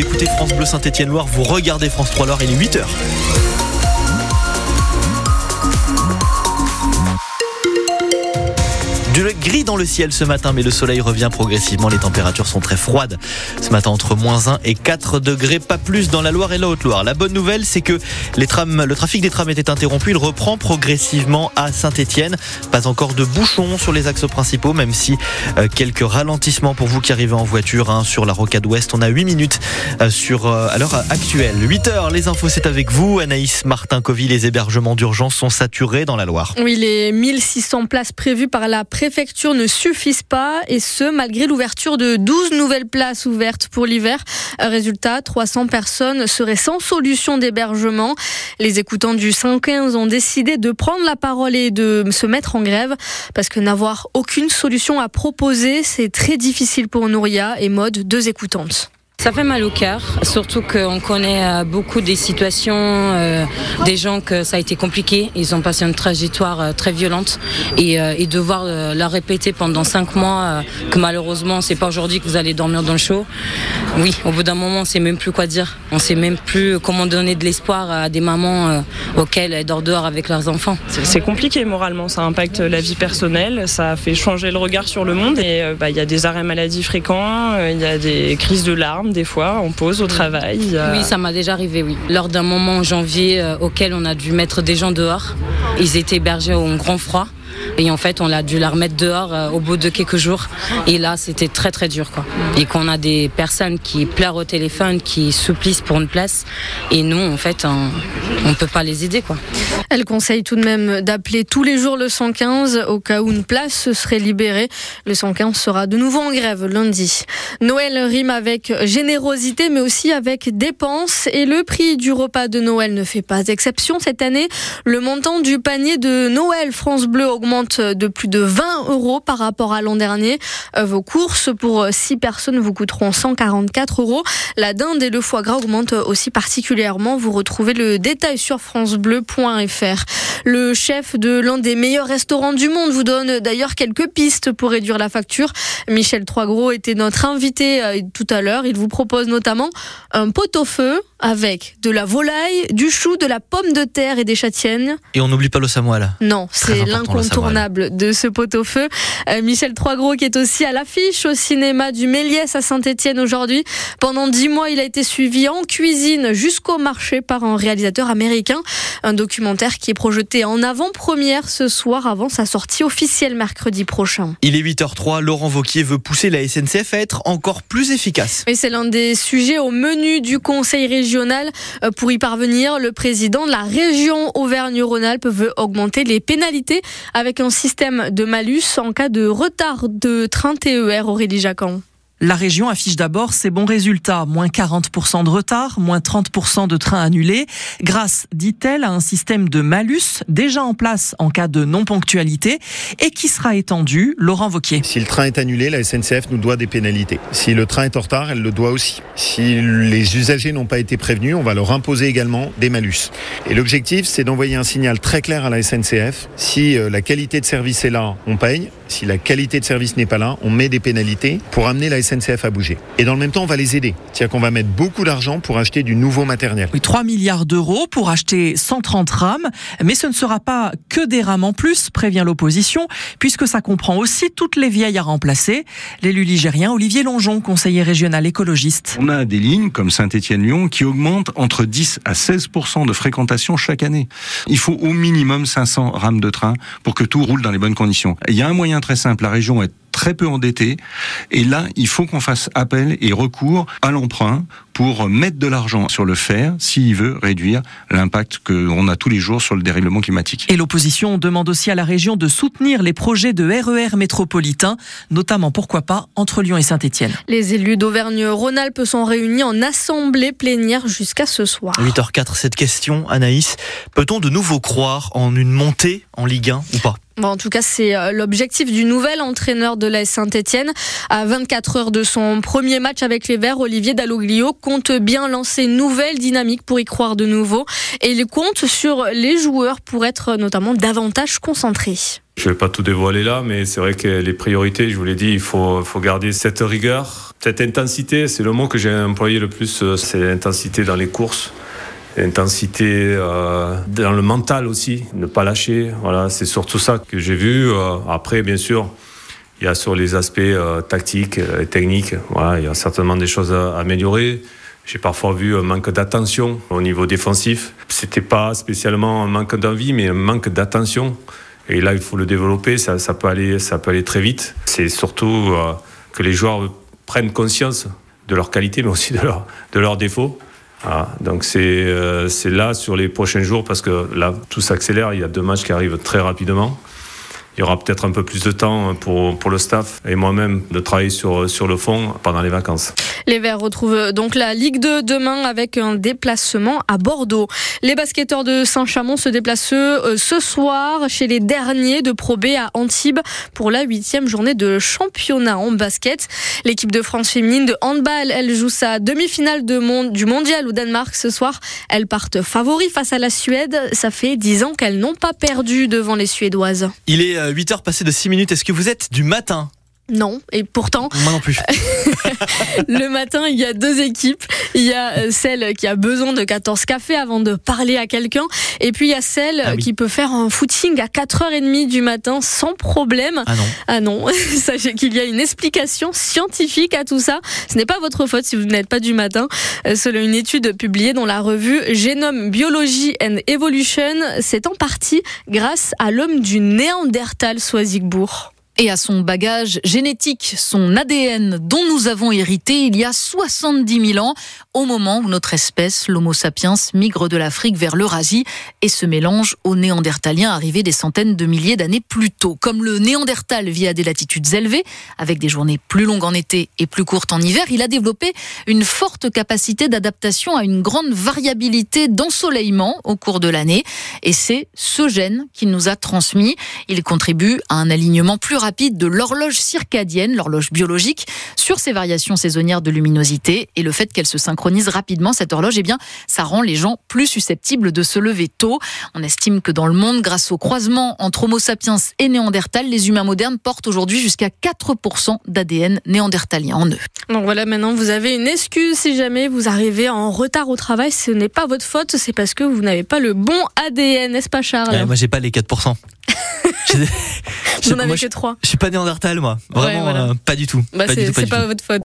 écoutez France Bleu Saint-Étienne-Loire, vous regardez France 3 Loire, il est 8h. Du gris dans le ciel ce matin, mais le soleil revient progressivement. Les températures sont très froides. Ce matin, entre moins 1 et 4 degrés, pas plus dans la Loire et la Haute-Loire. La bonne nouvelle, c'est que le trafic des trams était interrompu. Il reprend progressivement à Saint-Etienne. Pas encore de bouchons sur les axes principaux, même si euh, quelques ralentissements pour vous qui arrivez en voiture hein, sur la rocade ouest. On a 8 minutes euh, sur, euh, à l'heure actuelle. 8 heures, les infos, c'est avec vous. Anaïs Martin-Covy, les hébergements d'urgence sont saturés dans la Loire. Oui, les 1600 places prévues par la préfecture ne suffisent pas et ce malgré l'ouverture de 12 nouvelles places ouvertes pour l'hiver. Résultat, 300 personnes seraient sans solution d'hébergement. Les écoutants du 115 ont décidé de prendre la parole et de se mettre en grève parce que n'avoir aucune solution à proposer, c'est très difficile pour Nouria et Mode, deux écoutantes. Ça fait mal au cœur, surtout qu'on connaît euh, beaucoup des situations, euh, des gens que ça a été compliqué, ils ont passé une trajectoire euh, très violente. Et, devoir la répéter pendant cinq mois, que malheureusement c'est pas aujourd'hui que vous allez dormir dans le chaud. Oui, au bout d'un moment on sait même plus quoi dire, on sait même plus comment donner de l'espoir à des mamans auxquelles elles dorment dehors avec leurs enfants. C'est compliqué moralement, ça impacte la vie personnelle, ça fait changer le regard sur le monde. Et bah, il y a des arrêts maladie fréquents, il y a des crises de larmes des fois on pause au travail. Oui, ça m'a déjà arrivé, oui. Lors d'un moment en janvier euh, auquel on a dû mettre des gens dehors, ils étaient hébergés au grand froid. Et en fait, on a dû la remettre dehors euh, au bout de quelques jours. Et là, c'était très très dur. Quoi. Et qu'on a des personnes qui pleurent au téléphone, qui supplissent pour une place. Et nous, en fait, on ne peut pas les aider. Quoi. Elle conseille tout de même d'appeler tous les jours le 115 au cas où une place se serait libérée. Le 115 sera de nouveau en grève lundi. Noël rime avec générosité, mais aussi avec dépenses. Et le prix du repas de Noël ne fait pas exception cette année. Le montant du panier de Noël France Bleu augmente de plus de 20 euros par rapport à l'an dernier. Euh, vos courses pour 6 personnes vous coûteront 144 euros. La dinde et le foie gras augmentent aussi particulièrement. Vous retrouvez le détail sur francebleu.fr. Le chef de l'un des meilleurs restaurants du monde vous donne d'ailleurs quelques pistes pour réduire la facture. Michel Troisgros était notre invité euh, tout à l'heure. Il vous propose notamment un pot-au-feu avec de la volaille, du chou, de la pomme de terre et des châtiennes. Et on n'oublie pas le samoa Non, c'est l'incontournable de ce pot-au-feu. Euh, Michel Troisgros qui est aussi à l'affiche au cinéma du Méliès à Saint-Étienne aujourd'hui. Pendant dix mois, il a été suivi en cuisine jusqu'au marché par un réalisateur américain. Un documentaire qui est projeté en avant-première ce soir avant sa sortie officielle mercredi prochain. Il est 8h03, Laurent Vauquier veut pousser la SNCF à être encore plus efficace. Et c'est l'un des sujets au menu du Conseil régional. Euh, pour y parvenir, le président de la région Auvergne-Rhône-Alpes veut augmenter les pénalités avec un système de malus en cas de retard de train TER Aurélie Jacan. La région affiche d'abord ses bons résultats, moins 40% de retard, moins 30% de trains annulés, grâce, dit-elle, à un système de malus déjà en place en cas de non-ponctualité et qui sera étendu. Laurent Vauquier. Si le train est annulé, la SNCF nous doit des pénalités. Si le train est en retard, elle le doit aussi. Si les usagers n'ont pas été prévenus, on va leur imposer également des malus. Et l'objectif, c'est d'envoyer un signal très clair à la SNCF. Si euh, la qualité de service est là, on paye. Si la qualité de service n'est pas là, on met des pénalités pour amener la SNCF à bouger. Et dans le même temps, on va les aider. C'est-à-dire qu'on va mettre beaucoup d'argent pour acheter du nouveau matériel. Oui, 3 milliards d'euros pour acheter 130 rames. Mais ce ne sera pas que des rames en plus, prévient l'opposition, puisque ça comprend aussi toutes les vieilles à remplacer. L'élu ligérien Olivier Longeon, conseiller régional écologiste. On a des lignes comme Saint-Étienne-Lyon qui augmentent entre 10 à 16% de fréquentation chaque année. Il faut au minimum 500 rames de train pour que tout roule dans les bonnes conditions. il y a un moyen très simple. La région est très peu endettée. Et là, il faut qu'on fasse appel et recours à l'emprunt pour mettre de l'argent sur le fer s'il veut réduire l'impact qu'on a tous les jours sur le dérèglement climatique. Et l'opposition demande aussi à la région de soutenir les projets de RER e métropolitain, notamment pourquoi pas entre Lyon et Saint-Etienne. Les élus d'Auvergne-Rhône-Alpes sont réunis en assemblée plénière jusqu'à ce soir. 8h04, cette question, Anaïs. Peut-on de nouveau croire en une montée en Ligue 1 ou pas? En tout cas, c'est euh, l'objectif du nouvel entraîneur de la Saint-Etienne. À 24 heures de son premier match avec les Verts, Olivier Dalloglio compte bien lancer une nouvelle dynamique pour y croire de nouveau. Et il compte sur les joueurs pour être notamment davantage concentrés. Je ne vais pas tout dévoiler là, mais c'est vrai que les priorités, je vous l'ai dit, il faut, garder cette rigueur, cette intensité. C'est le mot que j'ai employé le plus, euh, c'est l'intensité dans les courses. Intensité euh, dans le mental aussi, ne pas lâcher. Voilà, c'est surtout ça que j'ai vu. Euh, après, bien sûr, il y a sur les aspects euh, tactiques et techniques, il y a certainement des choses à améliorer. J'ai parfois vu un manque d'attention au niveau défensif. C'était pas spécialement un manque d'envie, mais un manque d'attention. Et là, il faut le développer. Ça, ça, peut aller, ça peut aller très vite. C'est surtout euh, que les joueurs prennent conscience de leurs qualités, mais aussi de, leur, de leurs défauts. Donc c'est euh, là sur les prochains jours parce que là tout s'accélère. Il y a deux matchs qui arrivent très rapidement. Il y aura peut-être un peu plus de temps pour, pour le staff et moi-même de travailler sur, sur le fond pendant les vacances. Les Verts retrouvent donc la Ligue 2 demain avec un déplacement à Bordeaux. Les basketteurs de Saint-Chamond se déplacent euh, ce soir chez les derniers de Pro B à Antibes pour la huitième journée de championnat en basket. L'équipe de France féminine de handball, elle joue sa demi-finale de monde, du mondial au Danemark ce soir. Elles partent favoris face à la Suède. Ça fait dix ans qu'elles n'ont pas perdu devant les Suédoises. Il est 8 heures passées de 6 minutes. Est-ce que vous êtes du matin? Non, et pourtant. Moi non plus. le matin, il y a deux équipes. Il y a euh, celle qui a besoin de 14 cafés avant de parler à quelqu'un. Et puis il y a celle ah oui. qui peut faire un footing à 4h30 du matin sans problème. Ah non. Ah non. Sachez qu'il y a une explication scientifique à tout ça. Ce n'est pas votre faute si vous n'êtes pas du matin. Euh, selon une étude publiée dans la revue Genome Biology and Evolution, c'est en partie grâce à l'homme du Néandertal Soisigbourg et à son bagage génétique, son ADN dont nous avons hérité il y a 70 000 ans, au moment où notre espèce, l'Homo sapiens, migre de l'Afrique vers l'Eurasie et se mélange aux Néandertaliens arrivés des centaines de milliers d'années plus tôt. Comme le Néandertal vit à des latitudes élevées, avec des journées plus longues en été et plus courtes en hiver, il a développé une forte capacité d'adaptation à une grande variabilité d'ensoleillement au cours de l'année. Et c'est ce gène qu'il nous a transmis. Il contribue à un alignement plus rapide rapide de l'horloge circadienne, l'horloge biologique, sur ces variations saisonnières de luminosité. Et le fait qu'elle se synchronise rapidement, cette horloge, eh bien, ça rend les gens plus susceptibles de se lever tôt. On estime que dans le monde, grâce au croisement entre Homo sapiens et Néandertal, les humains modernes portent aujourd'hui jusqu'à 4% d'ADN néandertalien en eux. Donc voilà, maintenant vous avez une excuse si jamais vous arrivez en retard au travail. Ce n'est pas votre faute, c'est parce que vous n'avez pas le bon ADN, n'est-ce pas Charles? Ouais, Moi j'ai pas les 4%. J'en avais que 3. Je suis pas néandertal moi. Vraiment, Ouais, voilà. euh, pas du tout. Bah, pas c'est pas pas votre faute.